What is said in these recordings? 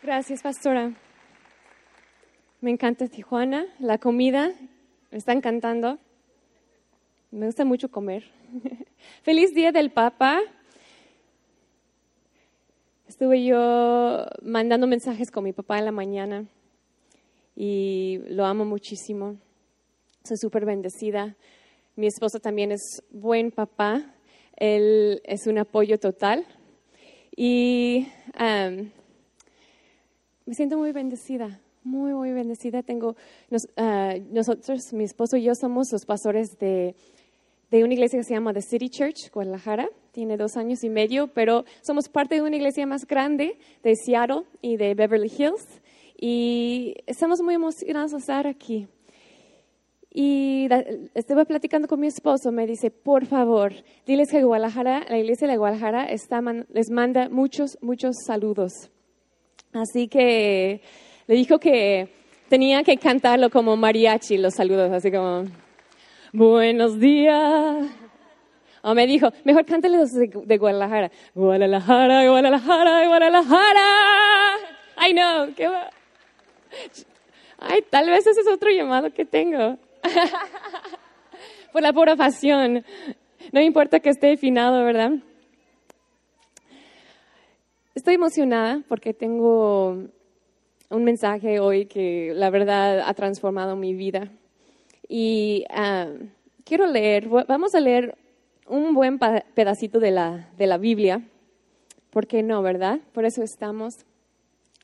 Gracias, pastora. Me encanta Tijuana, la comida, me está encantando. Me gusta mucho comer. Feliz Día del Papa. Estuve yo mandando mensajes con mi papá en la mañana y lo amo muchísimo. Soy súper bendecida. Mi esposo también es buen papá. Él es un apoyo total. Y um, me siento muy bendecida, muy, muy bendecida. Tengo, uh, nosotros, mi esposo y yo somos los pastores de, de una iglesia que se llama The City Church, Guadalajara. Tiene dos años y medio, pero somos parte de una iglesia más grande de Seattle y de Beverly Hills. Y estamos muy emocionados de estar aquí. Y estuve platicando con mi esposo, me dice, por favor, diles que Guadalajara, la iglesia de Guadalajara está, les manda muchos, muchos saludos. Así que le dijo que tenía que cantarlo como mariachi, los saludos, así como, buenos días. O me dijo, mejor cántelos de, de Guadalajara. Guadalajara, Guadalajara, Guadalajara. Ay, no, qué va. Ay, tal vez ese es otro llamado que tengo. Por la pura pasión. No importa que esté afinado, ¿verdad? Estoy emocionada porque tengo un mensaje hoy que la verdad ha transformado mi vida. Y ah, quiero leer, vamos a leer un buen pedacito de la, de la Biblia. ¿Por qué no, verdad? Por eso estamos.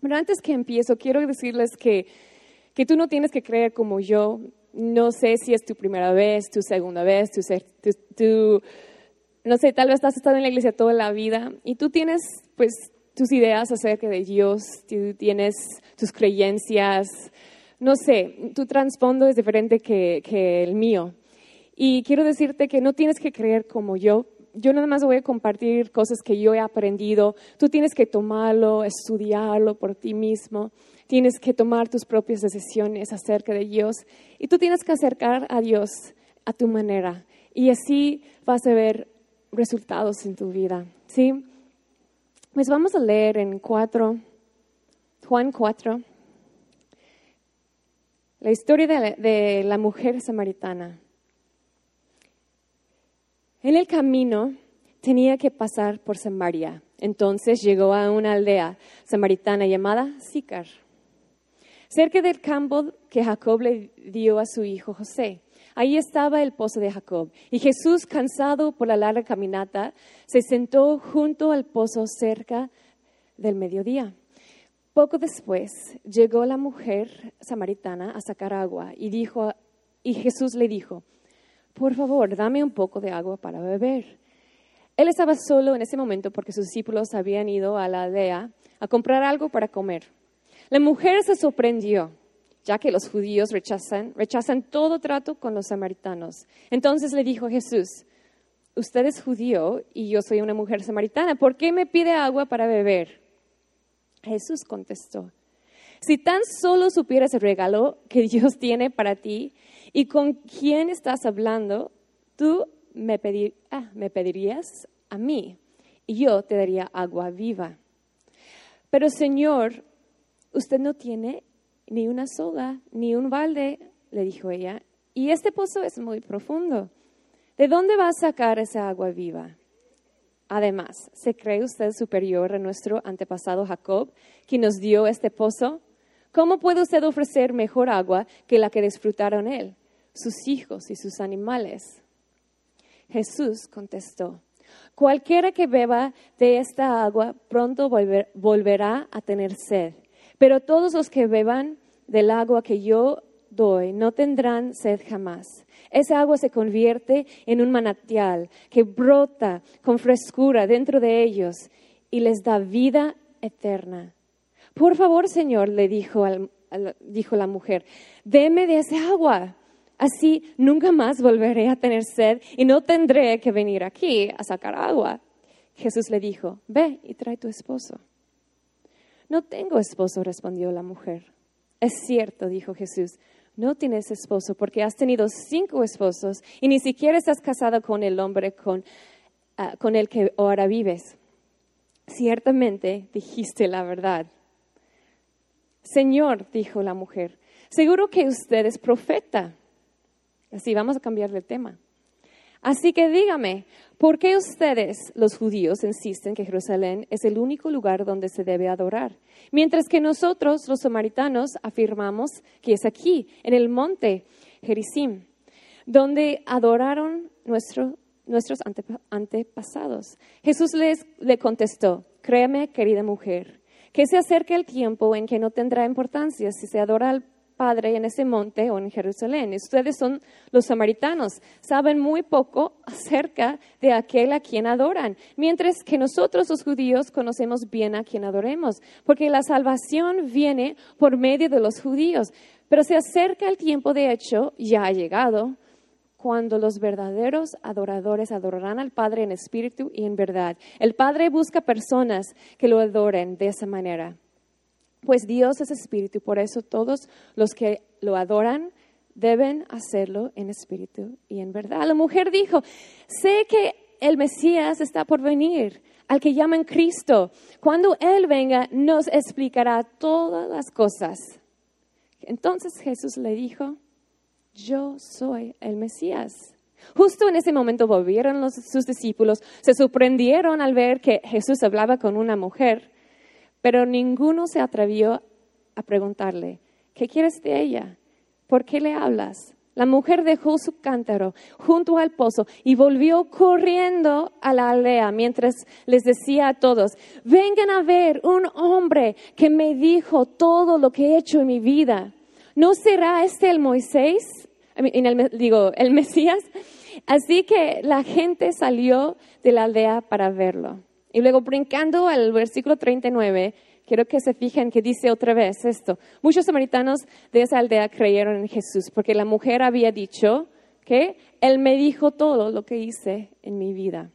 Pero antes que empiezo, quiero decirles que, que tú no tienes que creer como yo no sé si es tu primera vez, tu segunda vez, tu, no sé, tal vez has estado en la iglesia toda la vida y tú tienes pues tus ideas acerca de Dios, tú tienes tus creencias, no sé, tu trasfondo es diferente que, que el mío. Y quiero decirte que no tienes que creer como yo. Yo nada más voy a compartir cosas que yo he aprendido. Tú tienes que tomarlo, estudiarlo por ti mismo tienes que tomar tus propias decisiones acerca de Dios y tú tienes que acercar a Dios a tu manera y así vas a ver resultados en tu vida, ¿sí? Pues vamos a leer en 4, Juan 4, la historia de la, de la mujer samaritana. En el camino tenía que pasar por Samaria. Entonces llegó a una aldea samaritana llamada Sicar cerca del campo que Jacob le dio a su hijo José. Ahí estaba el pozo de Jacob. Y Jesús, cansado por la larga caminata, se sentó junto al pozo cerca del mediodía. Poco después llegó la mujer samaritana a sacar agua y, dijo, y Jesús le dijo, por favor, dame un poco de agua para beber. Él estaba solo en ese momento porque sus discípulos habían ido a la aldea a comprar algo para comer. La mujer se sorprendió, ya que los judíos rechazan, rechazan todo trato con los samaritanos. Entonces le dijo Jesús, usted es judío y yo soy una mujer samaritana, ¿por qué me pide agua para beber? Jesús contestó, si tan solo supieras el regalo que Dios tiene para ti y con quién estás hablando, tú me, ah, me pedirías a mí y yo te daría agua viva. Pero Señor, usted no tiene ni una soga, ni un balde, le dijo ella, y este pozo es muy profundo. ¿De dónde va a sacar esa agua viva? Además, ¿se cree usted superior a nuestro antepasado Jacob, quien nos dio este pozo? ¿Cómo puede usted ofrecer mejor agua que la que disfrutaron él, sus hijos y sus animales? Jesús contestó, cualquiera que beba de esta agua pronto volverá a tener sed pero todos los que beban del agua que yo doy no tendrán sed jamás. Esa agua se convierte en un manantial que brota con frescura dentro de ellos y les da vida eterna. Por favor, Señor, le dijo, la mujer, deme de esa agua. Así nunca más volveré a tener sed y no tendré que venir aquí a sacar agua. Jesús le dijo, ve y trae tu esposo. No tengo esposo, respondió la mujer. Es cierto, dijo Jesús, no tienes esposo porque has tenido cinco esposos y ni siquiera estás casado con el hombre con, ah, el que ahora vives. Ciertamente dijiste la verdad. Señor, dijo la mujer, seguro que usted es profeta. Así, vamos a cambiar de tema. Así que dígame, ¿por qué ustedes, los judíos, insisten que Jerusalén es el único lugar donde se debe adorar? Mientras que nosotros, los samaritanos, afirmamos que es aquí, en el monte Gerizim, donde adoraron nuestros antepasados. Jesús les, le contestó, créeme, querida mujer, que se acerque el tiempo en que no tendrá importancia si se adora al Padre en ese monte o en Jerusalén. Ustedes son los samaritanos, saben muy poco acerca de aquel a quien adoran, mientras que nosotros los judíos conocemos bien a quien adoremos, porque la salvación viene por medio de los judíos. Pero se acerca el tiempo, de hecho, ya ha llegado, cuando los verdaderos adoradores adorarán al Padre en espíritu y en verdad. El Padre busca personas que lo adoren de esa manera. Pues Dios es espíritu, por eso todos los que lo adoran deben hacerlo en espíritu y en verdad. La mujer dijo, sé que el Mesías está por venir, al que llaman Cristo. Cuando Él venga, nos explicará todas las cosas. Entonces Jesús le dijo, yo soy el Mesías. Justo en ese momento volvieron sus discípulos, se sorprendieron al ver que Jesús hablaba con una mujer pero ninguno se atrevió a preguntarle, ¿qué quieres de ella? ¿Por qué le hablas? La mujer dejó su cántaro junto al pozo y volvió corriendo a la aldea mientras les decía a todos, vengan a ver un hombre que me dijo todo lo que he hecho en mi vida. ¿No será este el Moisés? digo, el Mesías. Así que la gente salió de la aldea para verlo. Y luego brincando al versículo 39, quiero que se fijen que dice otra vez esto. Muchos samaritanos de esa aldea creyeron en Jesús porque la mujer había dicho que Él me dijo todo lo que hice en mi vida.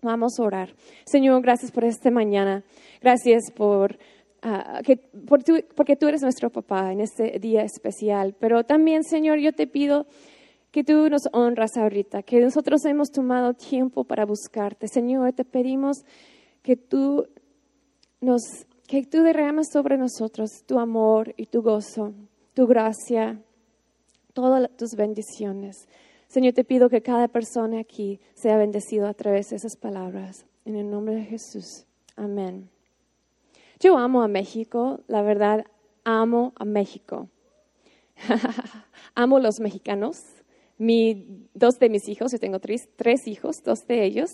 Vamos a orar. Señor, gracias por esta mañana. Gracias por, ah, que, por porque tú eres nuestro papá en este día especial. Pero también, Señor, yo te pido que tú nos honras ahorita, que nosotros hemos tomado tiempo para buscarte. Señor, te pedimos que tú nos, que tú derramas sobre nosotros tu amor y tu gozo, tu gracia, todas tus bendiciones. Señor, te pido que cada persona aquí sea bendecido a través de esas palabras. En el nombre de Jesús. Amén. Yo amo a México, la verdad, amo a México. amo los mexicanos, mi, dos de mis hijos, yo tengo tres, tres hijos, dos de ellos,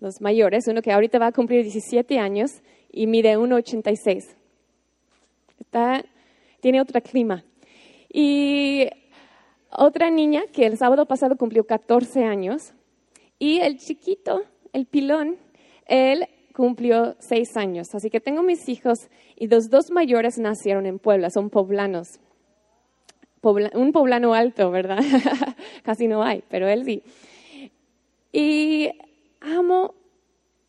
los mayores, uno que ahorita va a cumplir 17 años y mide 1,86. Está, tiene otro clima. Y otra niña que el sábado pasado cumplió 14 años y el chiquito, el pilón, él cumplió 6 años. Así que tengo mis hijos y los dos mayores nacieron en Puebla, son poblanos un poblano alto, ¿verdad? Casi no hay, pero él sí. Y amo,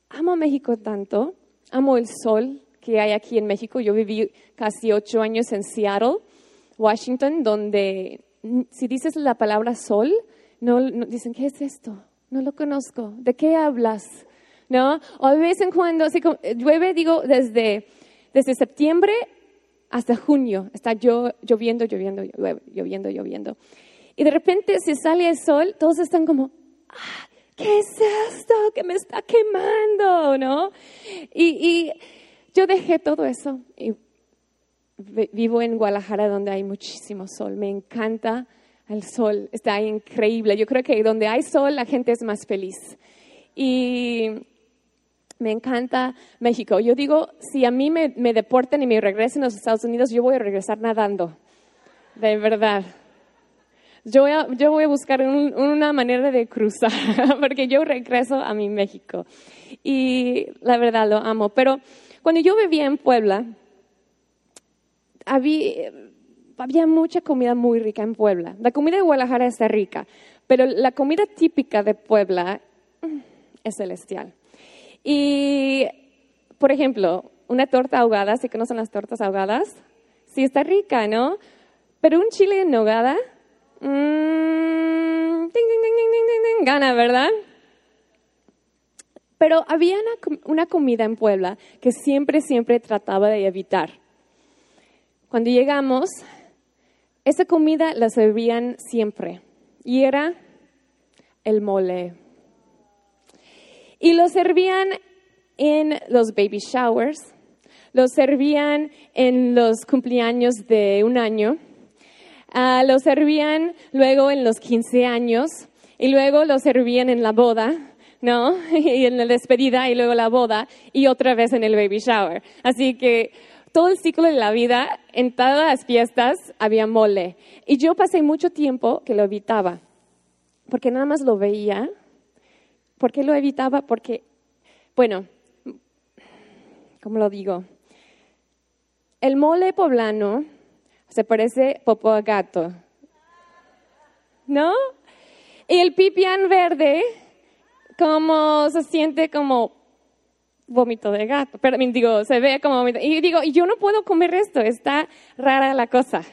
amo México tanto, amo el sol que hay aquí en México. Yo viví casi ocho años en Seattle, Washington, donde si dices la palabra sol, no, dicen, ¿qué es esto? No lo conozco. ¿De qué hablas? ¿No? O de vez en cuando, así como, llueve, digo, desde, desde septiembre hasta junio. Está lloviendo, lloviendo, lloviendo, lloviendo. Y de repente se sale el sol, todos están como, ah, ¿qué es esto que me está quemando? ¿No? Y, yo dejé todo eso y vivo en Guadalajara donde hay muchísimo sol. Me encanta el sol, está increíble. Yo creo que donde hay sol la gente es más feliz. Y me encanta México. Yo digo, si a mí me, me, deporten y me regresen a los Estados Unidos, yo voy a regresar nadando. De verdad. Yo voy a, yo voy a buscar una manera de cruzar, porque yo regreso a mi México. Y la verdad lo amo. Pero cuando yo vivía en Puebla, había, había mucha comida muy rica en Puebla. La comida de Guadalajara está rica, pero la comida típica de Puebla mm, es celestial. Y, por ejemplo, una torta ahogada, ¿sí conocen las tortas ahogadas? Sí, está rica, ¿no? Pero un chile en nogada, mmm, gana, ¿verdad? Pero había una, una, comida en Puebla que siempre, siempre trataba de evitar. cuando llegamos, esa comida la servían siempre y era el mole. Y lo servían en los baby showers, lo servían en los cumpleaños de un año, uh, lo servían luego en los 15 años y luego lo servían en la boda, ¿no? y en la despedida y luego la boda y otra vez en el baby shower. Así que todo el ciclo de la vida, en todas las fiestas había mole. Y yo pasé mucho tiempo que lo evitaba, porque nada más lo veía. ¿Por qué lo evitaba? Porque, bueno, ¿cómo lo digo? El mole poblano se parece popo a gato, ¿no? Y el pipián verde, como se siente como vómito de gato, pero digo, se ve como vómito. Y digo, yo no puedo comer esto, está rara la cosa.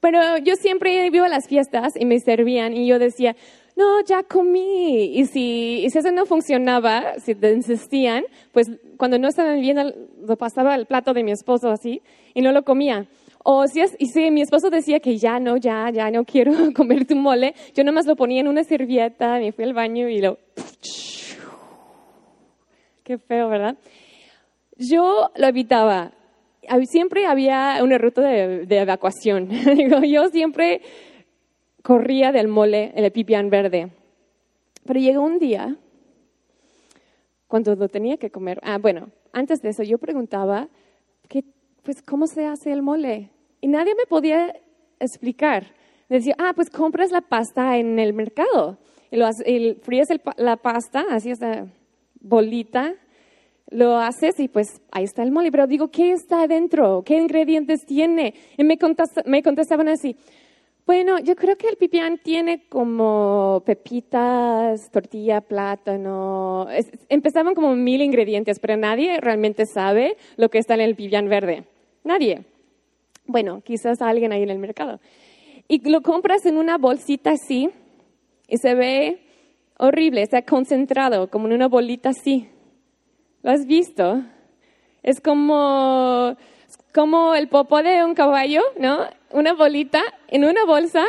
Pero yo siempre iba a las fiestas y me servían y yo decía, no, ya comí. Y si, y si eso no funcionaba, si insistían, pues cuando no estaban viendo, lo pasaba al plato de mi esposo así y no lo comía. O si, y si mi esposo decía que ya no, ya, ya no quiero comer tu mole, yo nomás lo ponía en una servilleta, me fui al baño y lo... Qué feo, ¿verdad? Yo lo evitaba. Siempre había una ruta de, evacuación. yo siempre corría del mole, el pipián verde. Pero llegó un día cuando lo tenía que comer. Ah, bueno, antes de eso yo preguntaba, ¿qué, pues, ¿cómo se hace el mole? Y nadie me podía explicar. Decía, ah, pues compras la pasta en el mercado. Y, lo, fríes la pasta, así esa bolita, lo haces y pues ahí está el mole. Pero digo, ¿qué está adentro? ¿Qué ingredientes tiene? Y me contestaban así, bueno, yo creo que el pipián tiene como pepitas, tortilla, plátano. empezaban como mil ingredientes, pero nadie realmente sabe lo que está en el pipián verde. Nadie. Bueno, quizás alguien ahí en el mercado. Y lo compras en una bolsita así y se ve horrible, está concentrado, como en una bolita así. ¿Lo has visto? Es como, como el popo de un caballo, ¿no? Una bolita en una bolsa.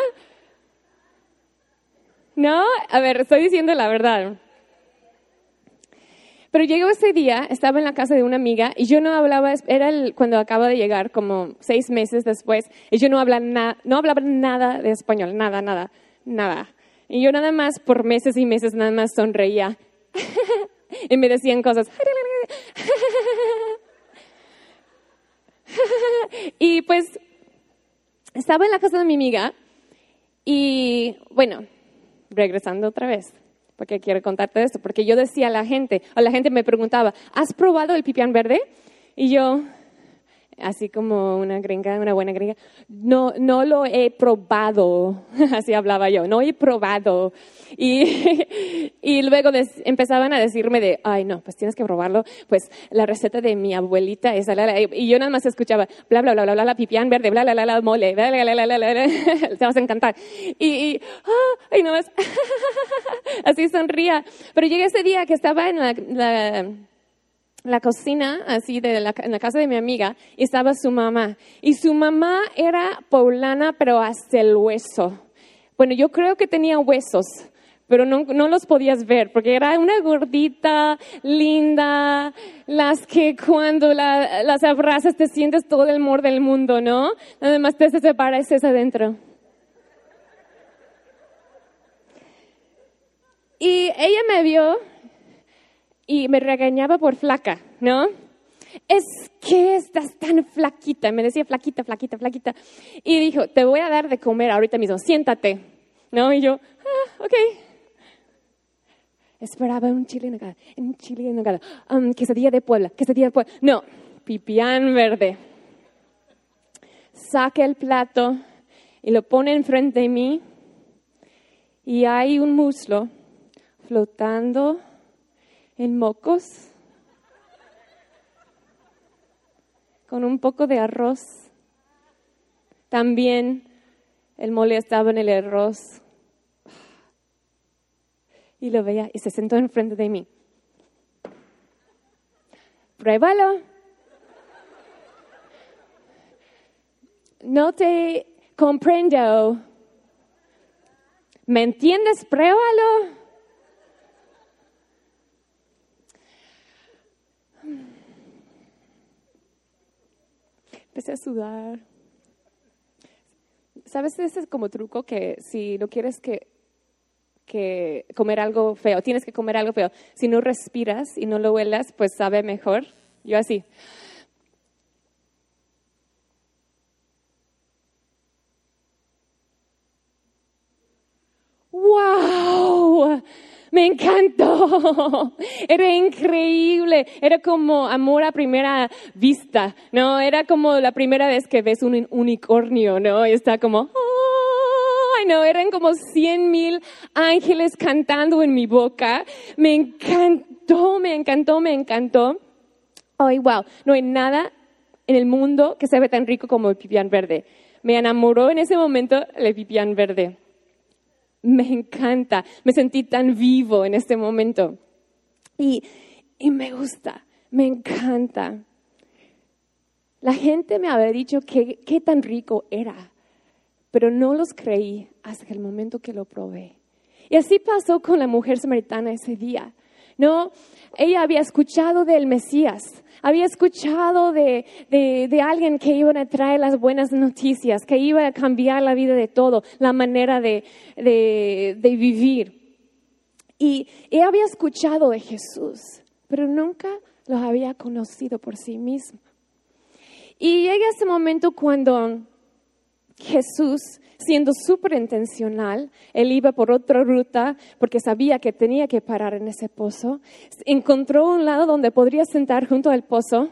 ¿No? A ver, estoy diciendo la verdad. Pero llegó ese día, estaba en la casa de una amiga y yo no hablaba, era cuando acaba de llegar, como seis meses después, y yo no hablaba, no hablaba nada de español, nada, nada, nada. Y yo nada más, por meses y meses, nada más sonreía. y me decían cosas. y pues estaba en la casa de mi amiga y bueno, regresando otra vez, porque quiero contarte esto, porque yo decía a la gente, o la gente me preguntaba, ¿has probado el pipián verde? Y yo, así como una gringa, una buena gringa. No, no lo he probado, así hablaba yo, no he probado. Y, y luego empezaban a decirme de, ay no, pues tienes que probarlo, pues la receta de mi abuelita es, y yo nada más escuchaba, bla, bla, bla, bla, bla, la pipián verde, bla, bla, bla, bla, mole, bla, bla, bla, bla, bla, bla, te vas a encantar. Y, y, ah, y más así sonría. Pero llegué ese día que estaba en la la cocina, así de la, en la casa de mi amiga, y estaba su mamá. Y su mamá era poblana, pero hasta el hueso. Bueno, yo creo que tenía huesos, pero no, no los podías ver, porque era una gordita, linda, las que cuando la, las abrazas te sientes todo el amor del mundo, ¿no? Además te ese adentro. Y ella me vio y me regañaba por flaca, ¿no? Es que estás tan flaquita, me decía flaquita, flaquita, flaquita. Y dijo, te voy a dar de comer ahorita mismo, siéntate, ¿no? Y yo, ah, ok. Esperaba un chile en nogada, un chile en nogada, um, quesadilla de Puebla, quesadilla de Puebla. No, pipián verde. Saca el plato y lo pone enfrente de mí y hay un muslo flotando en mocos, con un poco de arroz. También el mole estaba en el arroz. Y lo veía y se sentó enfrente de mí. Pruébalo. no te comprendo. ¿Me entiendes? Pruébalo. Empecé a sudar. ¿Sabes? Ese es como truco que si no quieres que, que comer algo feo, tienes que comer algo feo. Si no respiras y no lo huelas, pues sabe mejor. Yo así. ¡Wow! Me encantó. Era increíble. Era como amor a primera vista, ¿no? Era como la primera vez que ves un unicornio, ¿no? Y está como, ¡ay, no! Eran como cien mil ángeles cantando en mi boca. Me encantó, me encantó, me encantó. ¡Ay, wow! No hay nada en el mundo que se ve tan rico como el pipián verde. Me enamoró en ese momento el pipián verde me encanta, me sentí tan vivo en este momento. Y, me gusta, me encanta. La gente me había dicho que qué tan rico era, pero no los creí hasta el momento que lo probé. Y así pasó con la mujer samaritana ese día. No, ella había escuchado del Mesías, había escuchado de, alguien que iba a traer las buenas noticias, que iba a cambiar la vida de todo, la manera de, vivir. Y ella había escuchado de Jesús, pero nunca lo había conocido por sí misma. Y llega ese momento cuando Jesús, siendo súper intencional, él iba por otra ruta porque sabía que tenía que parar en ese pozo, encontró un lado donde podría sentar junto al pozo,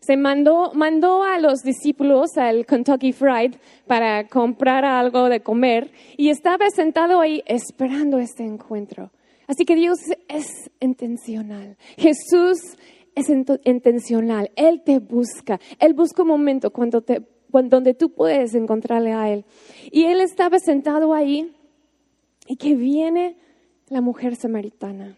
se mandó, mandó a los discípulos al Kentucky Fried para comprar algo de comer y estaba sentado ahí esperando este encuentro. Así que Dios es intencional. Jesús es intencional. Él te busca. Él busca un momento cuando te donde tú puedes encontrarle a Él. Y Él estaba sentado ahí y que viene la mujer samaritana.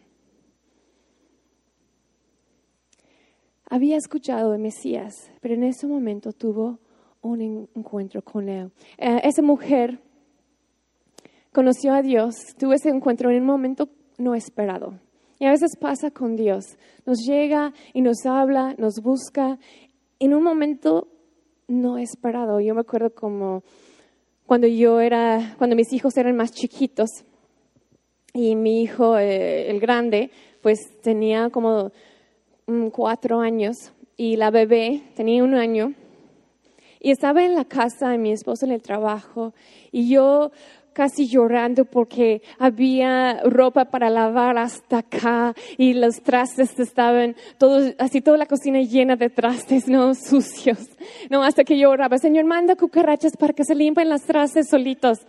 Había escuchado de Mesías, pero en ese momento tuvo un encuentro con Él. Eh, esa mujer conoció a Dios, tuvo ese encuentro en un momento no esperado. Y a veces pasa con Dios. Nos llega y nos habla, nos busca en un momento no esperado. Yo me acuerdo como cuando yo era, cuando mis hijos eran más chiquitos y mi hijo, eh, el grande, pues tenía como mm, cuatro años y la bebé tenía un año y estaba en la casa de mi esposo en el trabajo y yo casi llorando porque había ropa para lavar hasta acá y los trastes estaban todos, así toda la cocina llena de trastes, ¿no? Sucios, ¿no? Hasta que lloraba, Señor, manda cucarachas para que se limpien los trastes solitos.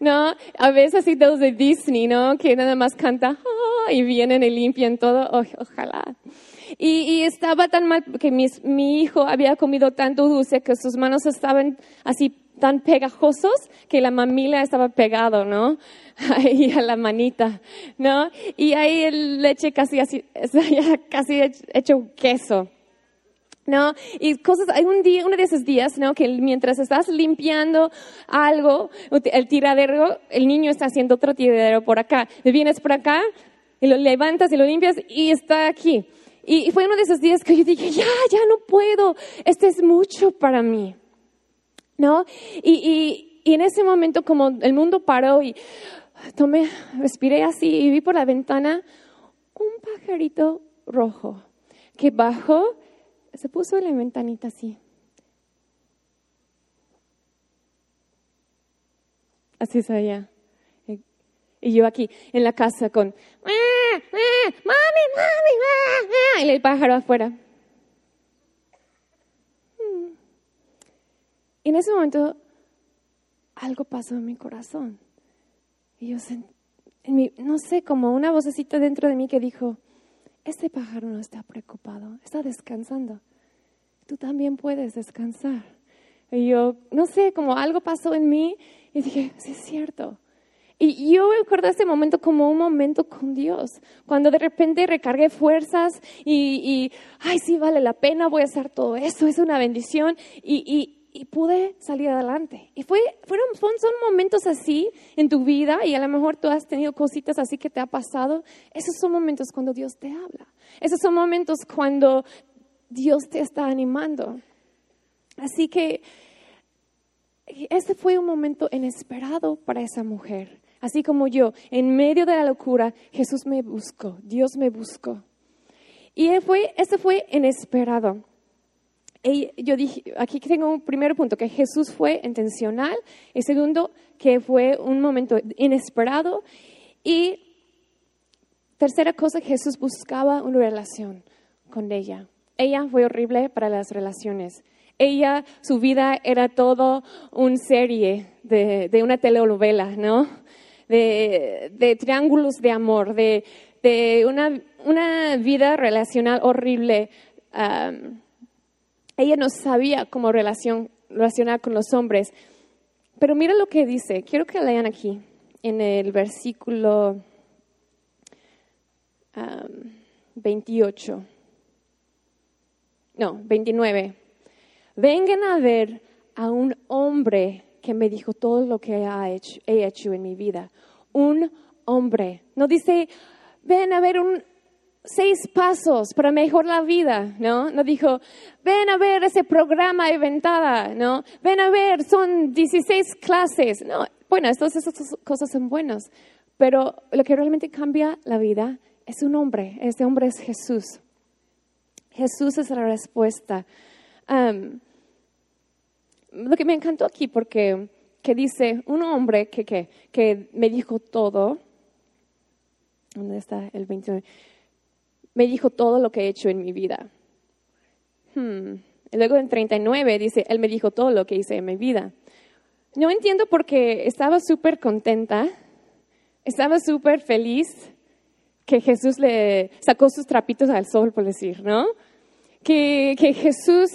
¿No? A veces así todos de Disney, ¿no? Que nada más canta ah", y vienen y limpian todo. ojalá. Y, estaba tan mal que mi hijo había comido tanto dulce que sus manos estaban así tan pegajosos que la mamila estaba pegado, ¿no? Ahí a la manita, ¿no? Y ahí el leche casi así, casi hecho queso. ¿no? Y cosas, hay un día, uno de esos días, ¿no? Que mientras estás limpiando algo, el tiradero, el niño está haciendo otro tiradero por acá. Le vienes por acá y lo levantas y lo limpias y está aquí. Y fue uno de esos días que yo dije, ya, ya no puedo, este es mucho para mí. ¿no? Y, y, en ese momento como el mundo paró y tomé, respiré así y vi por la ventana un pajarito rojo que bajó, se puso en la ventanita así. Así se veía. Y yo aquí en la casa con, ¡Ah, ah, mami, mami, y el pájaro afuera. Y en ese momento algo pasó en mi corazón. Y yo sentí, no sé, como una vocecita dentro de mí que dijo, este pájaro no está preocupado, está descansando. Tú también puedes descansar. Y yo, no sé, como algo pasó en mí y dije, sí es cierto. Y yo recuerdo ese momento como un momento con Dios, cuando de repente recargué fuerzas y, y ay, sí, vale la pena, voy a hacer todo eso, es una bendición. Y, y, y pude salir adelante. Y fue, fueron, son momentos así en tu vida y a lo mejor tú has tenido cositas así que te ha pasado. Esos son momentos cuando Dios te habla. Esos son momentos cuando Dios te está animando. Así que este fue un momento inesperado para esa mujer. Así como yo, en medio de la locura, Jesús me buscó, Dios me buscó. Y fue, este fue inesperado yo dije, aquí tengo un primer punto, que Jesús fue intencional, y segundo, que fue un momento inesperado, y tercera cosa, Jesús buscaba una relación con ella. Ella fue horrible para las relaciones. Ella, su vida era todo una serie de, de una telenovela, ¿no? De, de, triángulos de amor, de, de una, una, vida relacional horrible. Um, ella no sabía cómo relación, relacionar con los hombres. Pero mira lo que dice. Quiero que lean aquí, en el versículo 28. No, 29. Vengan a ver a un hombre que me dijo todo lo que he hecho en mi vida. Un hombre. No dice, ven a ver un, seis pasos para mejorar la vida, ¿no? No dijo, ven a ver ese programa inventada, ¿no? Ven a ver, son 16 clases. No, bueno, estas, estas cosas son buenas, pero lo que realmente cambia la vida es un hombre, ese hombre es Jesús. Jesús es la respuesta. Lo que me encantó aquí, porque que dice un hombre que, que, que me dijo todo, ¿dónde está el 29? me dijo todo lo que he hecho en mi vida. Hmm. luego en 39 dice, Él me dijo todo lo que hice en mi vida. No entiendo porque estaba súper contenta, estaba súper feliz que Jesús le sacó sus trapitos al sol, por decir, ¿no? Que, que Jesús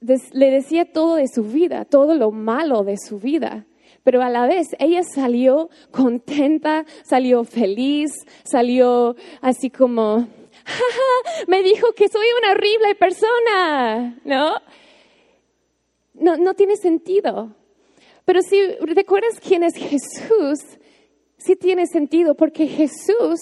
le decía todo de su vida, todo lo malo de su vida pero a la vez ella salió contenta, salió feliz, salió así como, me dijo que soy una horrible persona, ¿no? No, no tiene sentido. Pero si recuerdas quién es Jesús, sí tiene sentido porque Jesús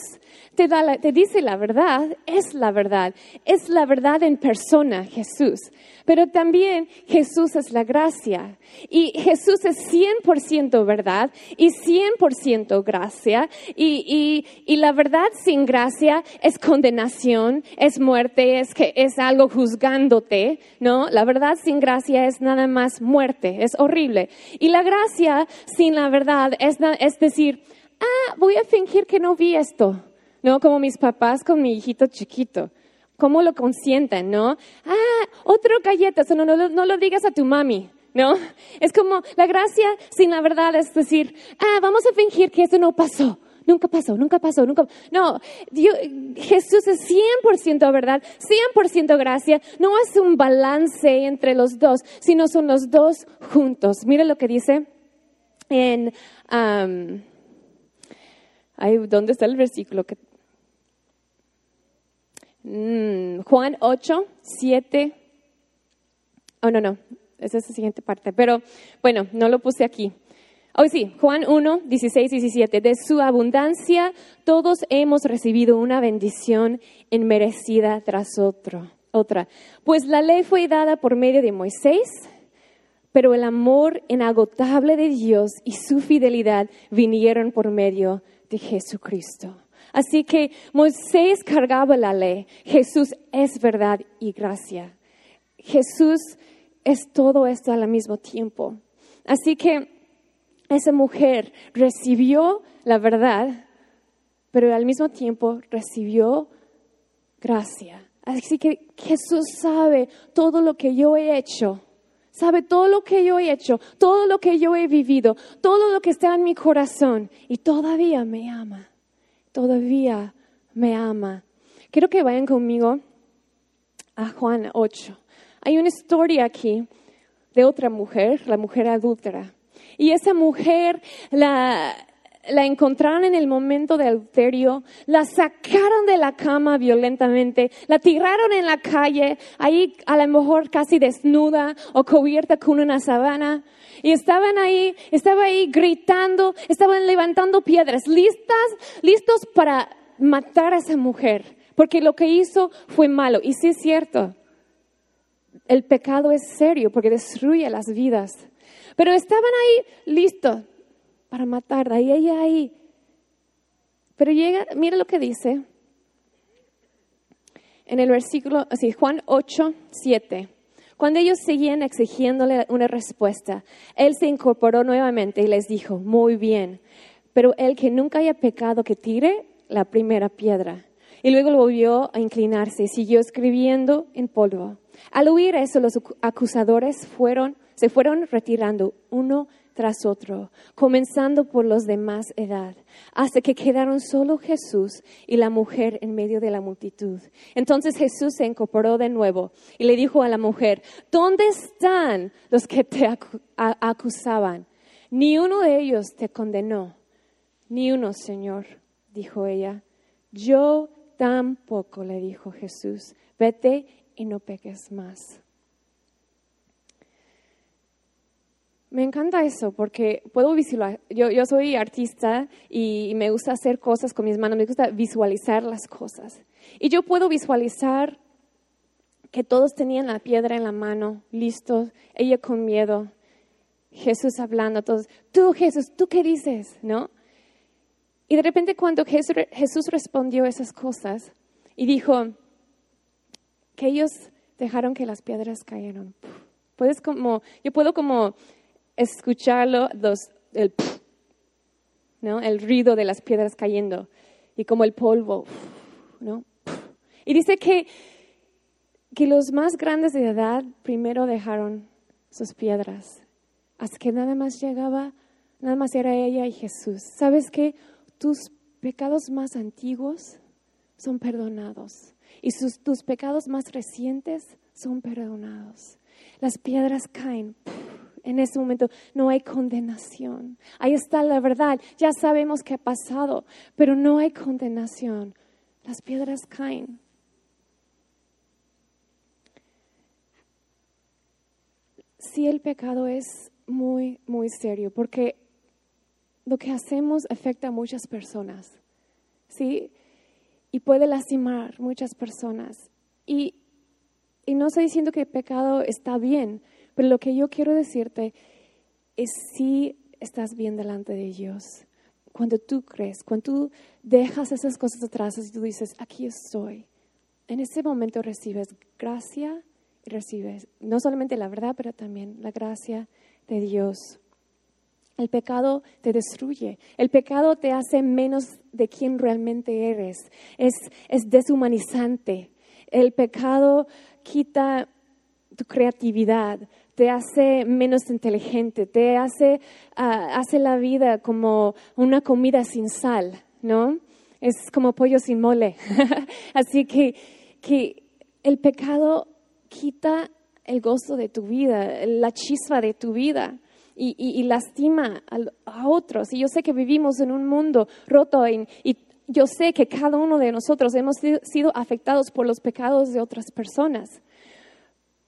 te, dice la verdad, es la verdad, es la verdad en persona, Jesús. Pero también Jesús es la gracia. Y Jesús es 100% verdad y 100% gracia. Y, y, y, la verdad sin gracia es condenación, es muerte, es, que, es algo juzgándote, ¿no? La verdad sin gracia es nada más muerte, es horrible. Y la gracia sin la verdad es, es decir, ah, voy a fingir que no vi esto. ¿No? Como mis papás con mi hijito chiquito. ¿Cómo lo consienten, no? Ah, otro galleta, no, no, no lo digas a tu mami, ¿no? Es como la gracia sin la verdad es decir, ah, vamos a fingir que eso no pasó. Nunca pasó, nunca pasó, nunca. No, Dios, Jesús es 100% verdad, 100% gracia. No es un balance entre los dos, sino son los dos juntos. Mira lo que dice en. ¿Dónde está el versículo? Que Mm, Juan 8, 7. Oh, no, no, esa es la siguiente parte. Pero bueno, no lo puse aquí. Hoy oh, sí, Juan 1, 16 y 17. De su abundancia todos hemos recibido una bendición enmerecida tras otro, otra. Pues la ley fue dada por medio de Moisés, pero el amor inagotable de Dios y su fidelidad vinieron por medio de Jesucristo. Así que Moisés cargaba la ley. Jesús es verdad y gracia. Jesús es todo esto al mismo tiempo. Así que esa mujer recibió la verdad, pero al mismo tiempo recibió gracia. Así que Jesús sabe todo lo que yo he hecho, sabe todo lo que yo he hecho, todo lo que yo he vivido, todo lo que está en mi corazón y todavía me ama todavía me ama. Quiero que vayan conmigo a Juan 8. Hay una historia aquí de otra mujer, la mujer adúltera. Y esa mujer, la, la encontraron en el momento del adulterio, la sacaron de la cama violentamente, la tiraron en la calle, ahí a lo mejor casi desnuda o cubierta con una sabana. Y estaban ahí, estaba ahí gritando, estaban levantando piedras, listas, listos para matar a esa mujer, porque lo que hizo fue malo. Y sí es cierto, el pecado es serio porque destruye las vidas. Pero estaban ahí listos para matar, ahí, ahí, ahí. Pero llega, mira lo que dice en el versículo, así, Juan 8, 7. Cuando ellos seguían exigiéndole una respuesta, él se incorporó nuevamente y les dijo, muy bien, pero el que nunca haya pecado, que tire la primera piedra. Y luego volvió a inclinarse y siguió escribiendo en polvo. Al oír eso, los acusadores fueron, se fueron retirando uno tras otro, comenzando por los de más edad, hasta que quedaron solo Jesús y la mujer en medio de la multitud. Entonces Jesús se incorporó de nuevo y le dijo a la mujer, ¿dónde están los que te acusaban? Ni uno de ellos te condenó. Ni uno, Señor, dijo ella. Yo tampoco, le dijo Jesús. Vete y no peques más. Me encanta eso porque puedo visualizar, yo, soy artista y, me gusta hacer cosas con mis manos, me gusta visualizar las cosas. Y yo puedo visualizar que todos tenían la piedra en la mano, listos, ella con miedo, Jesús hablando, todos, tú Jesús, ¿tú qué dices? ¿No? Y de repente cuando Jesús respondió esas cosas y dijo que ellos dejaron que las piedras cayeron. Puedes como, yo puedo como escucharlo, el, ¿no? el ruido de las piedras cayendo y como el polvo. ¿no? Y dice que, que los más grandes de edad primero dejaron sus piedras, hasta que nada más llegaba, nada más era ella y Jesús. ¿Sabes qué? Tus pecados más antiguos son perdonados y tus pecados más recientes son perdonados. Las piedras caen en ese momento no hay condenación. Ahí está la verdad. Ya sabemos qué ha pasado, pero no hay condenación. Las piedras caen. Sí, el pecado es muy, muy serio, porque lo que hacemos afecta a muchas personas, ¿sí? Y puede lastimar muchas personas. Y, y no estoy diciendo que el pecado está bien, pero lo que yo quiero decirte es si estás bien delante de Dios. Cuando tú crees, cuando tú dejas esas cosas atrás y tú dices, aquí estoy, en ese momento recibes gracia y recibes no solamente la verdad, pero también la gracia de Dios. El pecado te destruye, el pecado te hace menos de quien realmente eres, es, es deshumanizante. El pecado quita tu creatividad, te hace menos inteligente, te hace, ah, hace la vida como una comida sin sal, ¿no? Es como pollo sin mole. Así que, que el pecado quita el gozo de tu vida, la chispa de tu vida. Y, lastima a, otros. Y yo sé que vivimos en un mundo roto y, y yo sé que cada uno de nosotros hemos sido afectados por los pecados de otras personas.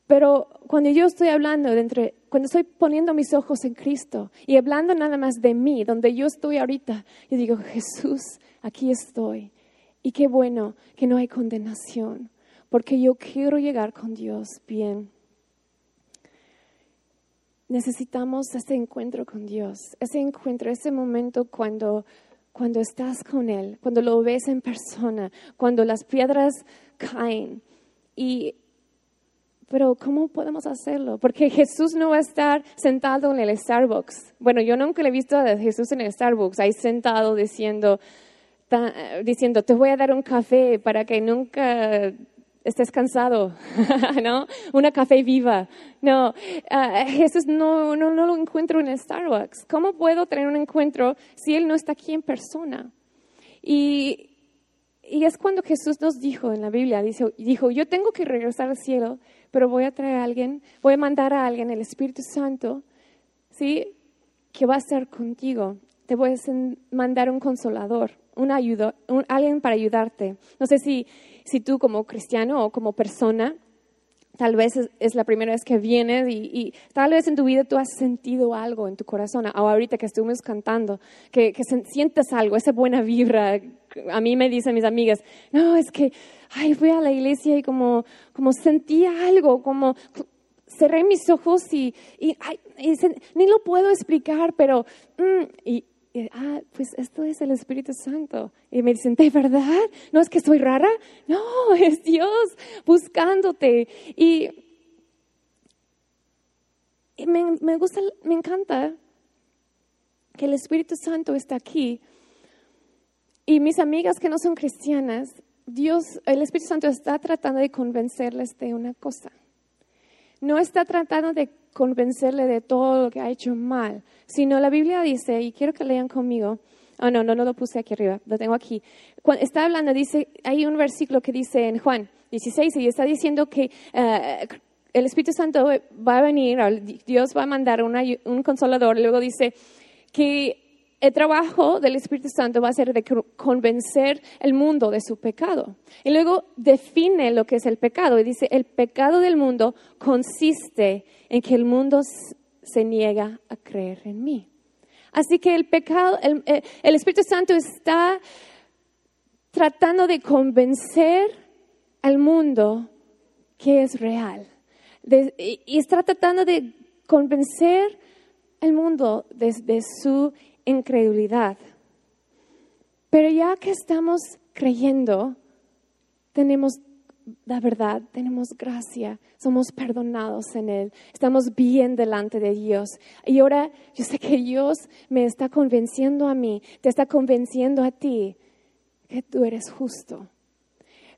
Pero cuando yo estoy hablando, de cuando estoy poniendo mis ojos en Cristo y hablando nada más de mí, donde yo estoy ahorita, yo digo, Jesús, aquí estoy. Y qué bueno que no hay condenación, porque yo quiero llegar con Dios bien. Necesitamos ese encuentro con Dios, ese encuentro, ese momento cuando, cuando estás con Él, cuando lo ves en persona, cuando las piedras caen. Y pero ¿cómo podemos hacerlo? Porque Jesús no va a estar sentado en el Starbucks. Bueno, yo nunca le he visto a Jesús en el Starbucks, ahí sentado diciendo, diciendo, te voy a dar un café para que nunca estés cansado, ¿no? Una café viva. No, ah, Jesús no, no, no lo encuentro en el Starbucks. ¿Cómo puedo tener un encuentro si Él no está aquí en persona? Y, y es cuando Jesús nos dijo en la Biblia, dijo, dijo, yo tengo que regresar al cielo pero voy a traer a alguien, voy a mandar a alguien, el Espíritu Santo, ¿sí? Que va a estar contigo. te voy a mandar un consolador, un ayudo, alguien para ayudarte. No sé si, si tú como cristiano o como persona Tal vez es, la primera vez que vienes y, tal vez en tu vida tú has sentido algo en tu corazón, o ahorita que estuvimos cantando, que, sientes algo, esa buena vibra. A mí me dicen mis amigas, no, es que, ay, fui a la iglesia y como, como sentía algo, como cerré mis ojos y, y, ni lo puedo explicar, pero, mm, y, ah, pues esto es el Espíritu Santo. Y me dicen, ¿de verdad? ¿No es que soy rara? No, es Dios buscándote. Y, me, me, gusta, me encanta que el Espíritu Santo está aquí. Y mis amigas que no son cristianas, Dios, el Espíritu Santo está tratando de convencerles de una cosa. No está tratando de convencerle de todo lo que ha hecho mal, sino la Biblia dice, y quiero que lean conmigo, oh no, no, no lo puse aquí arriba, lo tengo aquí. Cuando está hablando, dice, hay un versículo que dice en Juan 16 y está diciendo que eh, el Espíritu Santo va a venir, Dios va a mandar un consolador, luego dice que el trabajo del Espíritu Santo va a ser de convencer el mundo de su pecado. Y luego define lo que es el pecado y dice, el pecado del mundo consiste en que el mundo se niega a creer en mí. Así que el pecado, el, eh, Espíritu Santo está tratando de convencer al mundo que es real. y está tratando de convencer al mundo de su incredulidad. Pero ya que estamos creyendo, tenemos la verdad, tenemos gracia, somos perdonados en Él, estamos bien delante de Dios. Y ahora yo sé que Dios me está convenciendo a mí, te está convenciendo a ti que tú eres justo.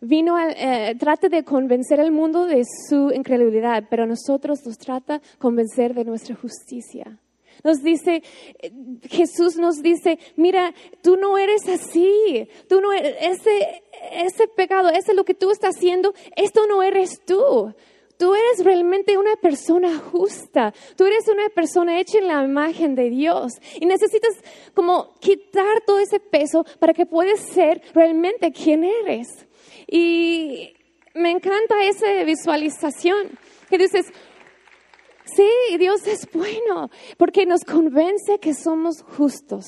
Vino, eh, trata de convencer al mundo de su incredulidad, pero nosotros nos trata de convencer de nuestra justicia. Nos dice, Jesús nos dice, mira, tú no eres así, tú no eres, ese, ese pecado, ese lo que tú estás haciendo, esto no eres tú. Tú eres realmente una persona justa. Tú eres una persona hecha en la imagen de Dios. Y necesitas como quitar todo ese peso para que puedas ser realmente quien eres. Y me encanta esa visualización. Que dices, Sí, Dios es bueno porque nos convence que somos justos.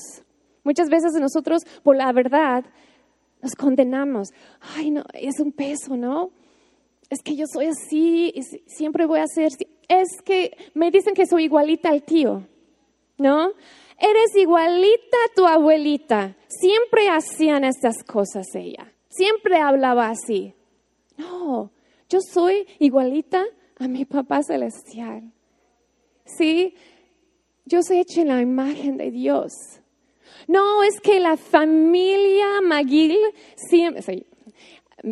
Muchas veces nosotros, por la verdad, nos condenamos. Ay, no, es un peso, ¿no? Es que yo soy así y siempre voy a ser. Es que me dicen que soy igualita al tío, ¿no? Eres igualita a tu abuelita. Siempre hacían estas cosas ella. Siempre hablaba así. No, yo soy igualita a mi papá celestial. ¿Sí? Yo soy hecha en la imagen de Dios. No, es que la familia Maguil siempre,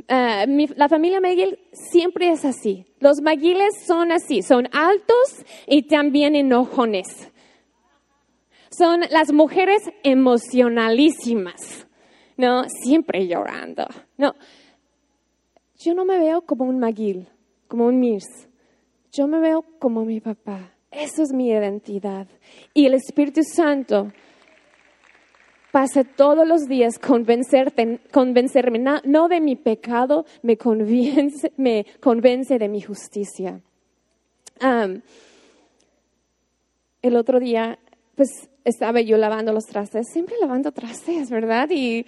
eh, la familia Maguil siempre es así. Los Maguiles son así, son altos y también enojones. Son las mujeres emocionalísimas, ¿no? Siempre llorando. No, yo no me veo como un Maguil, como un Mirs. Yo me veo como mi papá. Eso es mi identidad. Y el Espíritu Santo pasa todos los días convencerte, convencerme no, de mi pecado, me convence, me convence de mi justicia. el otro día, pues estaba yo lavando los trastes, siempre lavando trastes, ¿verdad? Y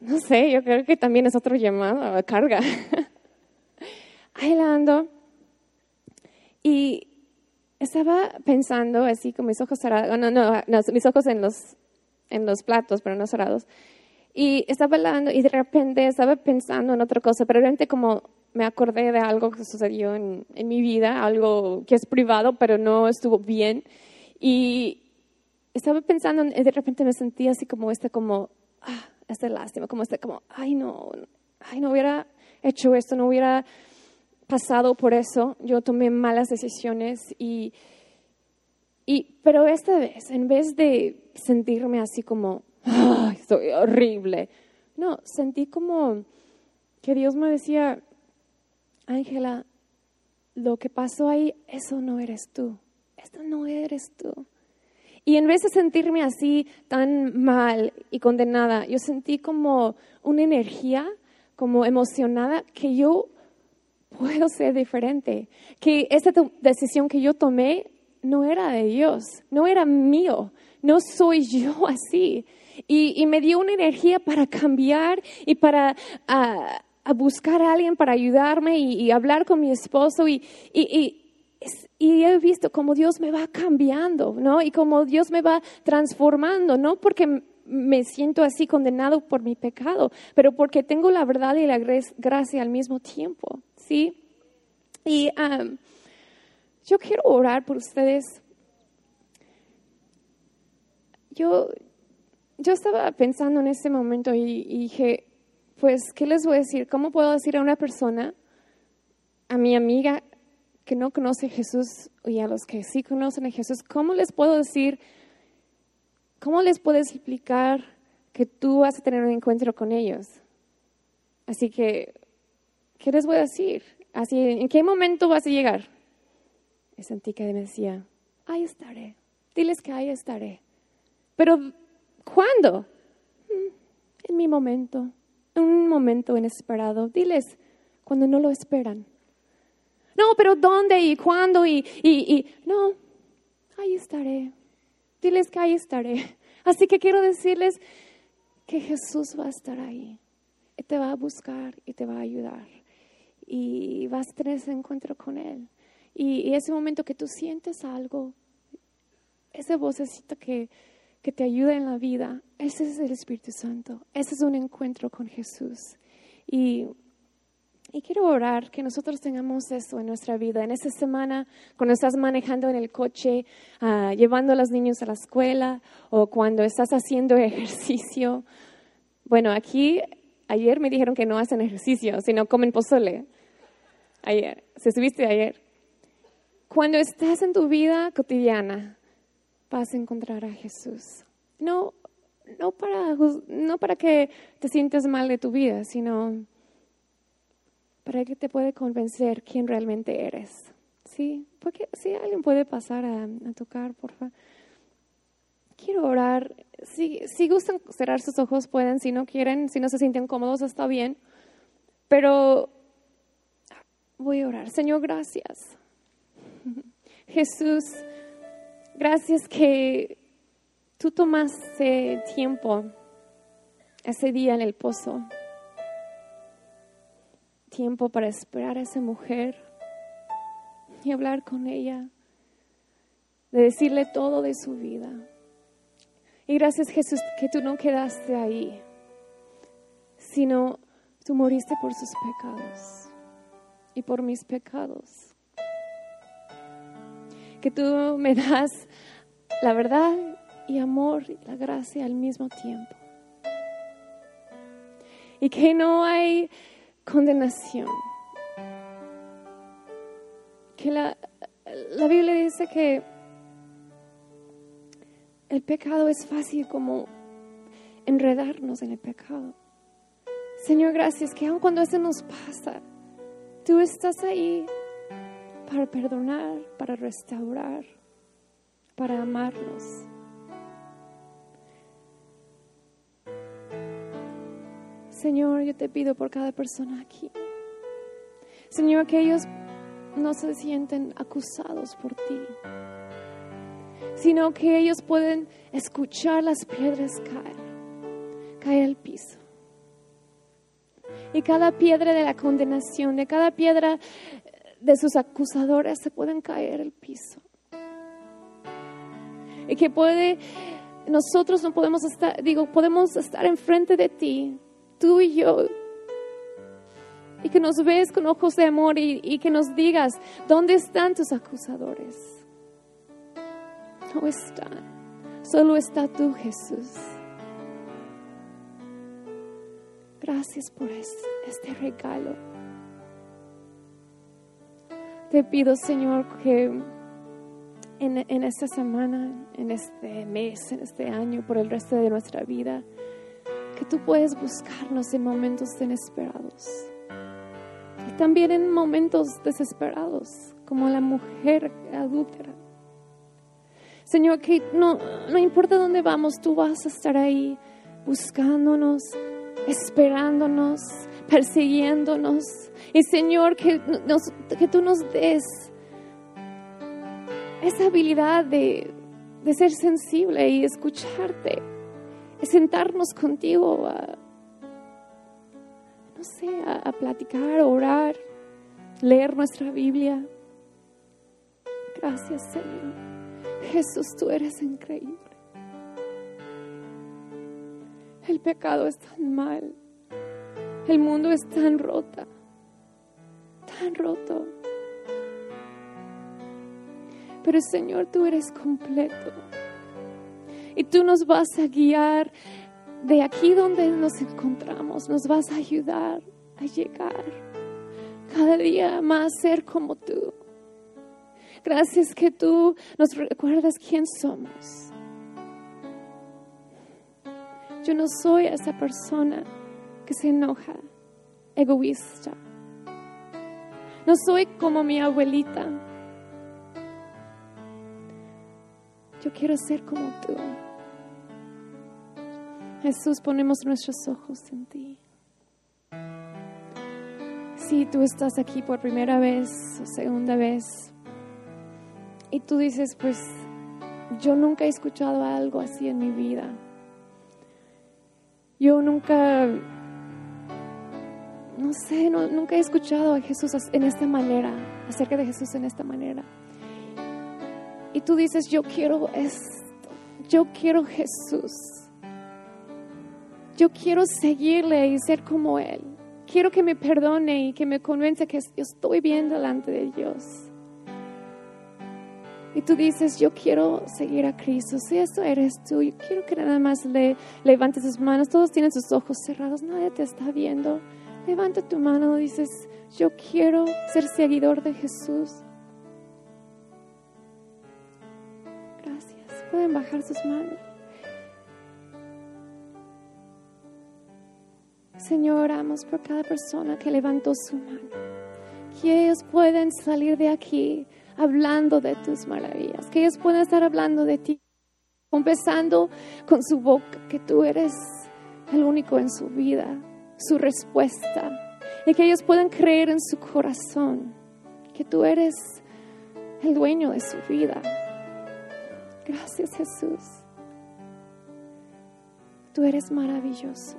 no sé, yo creo que también es otro llamado, carga. Ahí lavando. Y estaba pensando así con mis ojos cerrados, no, no, mis ojos en los, en los platos, pero no cerrados. Y estaba hablando y de repente estaba pensando en otra cosa, pero realmente como me acordé de algo que sucedió en, en mi vida, algo que es privado, pero no estuvo bien. Y estaba pensando y de repente me sentí así como este, como, ah, este lástima, como este, como, ay no, ay no hubiera hecho esto, no hubiera pasado por eso, yo tomé malas decisiones y, y pero esta vez, en vez de sentirme así como, ay, horrible, no, sentí como que Dios me decía, Ángela, lo que pasó ahí, eso no eres tú, esto no eres tú. Y en vez de sentirme así tan mal y condenada, yo sentí como una energía, como emocionada, que yo puedo ser diferente, que esa decisión que yo tomé no era de Dios, no era mío, no soy yo así. Y, me dio una energía para cambiar y para buscar a alguien para ayudarme y, hablar con mi esposo y, y, he visto cómo Dios me va cambiando, ¿no? Y cómo Dios me va transformando, no porque me siento así condenado por mi pecado, pero porque tengo la verdad y la gracia al mismo tiempo, ¿sí? Y yo quiero orar por ustedes. Yo, yo estaba pensando en ese momento y, dije, pues, ¿qué les voy a decir? ¿Cómo puedo decir a una persona, a mi amiga que no conoce a Jesús y a los que sí conocen a Jesús, cómo les puedo decir, cómo les puedes explicar que tú vas a tener un encuentro con ellos? Así que, ¿qué les voy a decir? Así, ¿en qué momento vas a llegar? Sentí que me decía, ahí estaré. Diles que ahí estaré. Pero, ¿cuándo? Mm, en mi momento, en un momento inesperado. Diles cuando no lo esperan. No, pero ¿dónde y cuándo? Y, y, y, no, ahí estaré. Diles que ahí estaré. Así que quiero decirles que Jesús va a estar ahí. Y te va a buscar y te va a ayudar. Y vas a tener ese encuentro con Él. Y, ese momento que tú sientes algo, esa vocecita que, que te ayuda en la vida, ese es el Espíritu Santo. Ese es un encuentro con Jesús. Y, y quiero orar que nosotros tengamos eso en nuestra vida. En esta semana, cuando estás manejando en el coche, uh, llevando a los niños a la escuela o cuando estás haciendo ejercicio. Bueno, aquí ayer me dijeron que no hacen ejercicio, sino comen pozole. Ayer, se subiste ayer. Cuando estés en tu vida cotidiana, vas a encontrar a Jesús. No, no, para, no para que te sientas mal de tu vida, sino para que te pueda convencer quién realmente eres. ¿Sí? Porque si alguien puede pasar a, tocar, por favor. Quiero orar. Si, si gustan cerrar sus ojos, pueden. Si no quieren, si no se sienten cómodos, está bien. Pero voy a orar. Señor, gracias Jesús, gracias que tú tomaste tiempo ese día en el pozo, tiempo para esperar a esa mujer y hablar con ella, de decirle todo de su vida. Y gracias Jesús que tú no quedaste ahí, sino tú moriste por sus pecados y por mis pecados que tú me das la verdad y amor y la gracia al mismo tiempo. Y que no hay condenación. Que la, la Biblia dice que el pecado es fácil como enredarnos en el pecado. Señor, gracias que aun cuando eso nos pasa, tú estás ahí para perdonar, para restaurar, para amarnos. Señor, yo te pido por cada persona aquí. Señor, que ellos no se sienten acusados por ti, sino que ellos pueden escuchar las piedras caer, caer al piso. Y cada piedra de la condenación, de cada piedra de sus acusadores se pueden caer el piso. Y que puede, nosotros no podemos estar, digo, podemos estar enfrente de ti, tú y yo. Y que nos ves con ojos de amor y, y que nos digas, ¿dónde están tus acusadores? No están. Solo está tú, Jesús. Gracias por este regalo. Te pido, Señor, que en, esta semana, en este mes, en este año, por el resto de nuestra vida, que tú puedes buscarnos en momentos inesperados. Y también en momentos desesperados, como la mujer adúltera. Señor, que no, no importa dónde vamos, tú vas a estar ahí buscándonos, esperándonos, persiguiendo-nos. Y Señor, que, nos, que tú nos des esa habilidad de, de ser sensible y escucharte, sentarnos contigo a, no sé, a, a platicar, a orar, leer nuestra Biblia. Gracias, Señor. Jesús, tú eres increíble. El pecado es tan mal. El mundo es tan rota, tan roto. Pero Señor, tú eres completo. Y tú nos vas a guiar de aquí donde nos encontramos. Nos vas a ayudar a llegar cada día más a ser como tú. Gracias que tú nos recuerdas quién somos. Yo no soy esa persona que se enoja, egoísta. No soy como mi abuelita. Yo quiero ser como tú. Jesús, ponemos nuestros ojos en ti. Si tú estás aquí por primera vez o segunda vez y tú dices, pues yo nunca he escuchado algo así en mi vida. Yo nunca no sé, nunca he escuchado a Jesús en esta manera, acerca de Jesús en esta manera. Y tú dices, yo quiero esto, yo quiero Jesús. Yo quiero seguirle y ser como Él. Quiero que me perdone y que me convence que estoy bien delante de Dios. Y tú dices, yo quiero seguir a Cristo. Si eso eres tú, yo quiero que nada más le levantes tus manos. Todos tienen sus ojos cerrados, nadie te está viendo. Levanta tu mano dices, yo quiero ser seguidor de Jesús. Gracias. Pueden bajar sus manos. Señor, oramos por cada persona que levantó su mano. Que ellos puedan salir de aquí hablando de tus maravillas. Que ellos puedan estar hablando de ti. Confesando con su boca que tú eres el único en su vida su respuesta y que ellos puedan creer en su corazón que tú eres el dueño de su vida. Gracias Jesús. Tú eres maravilloso.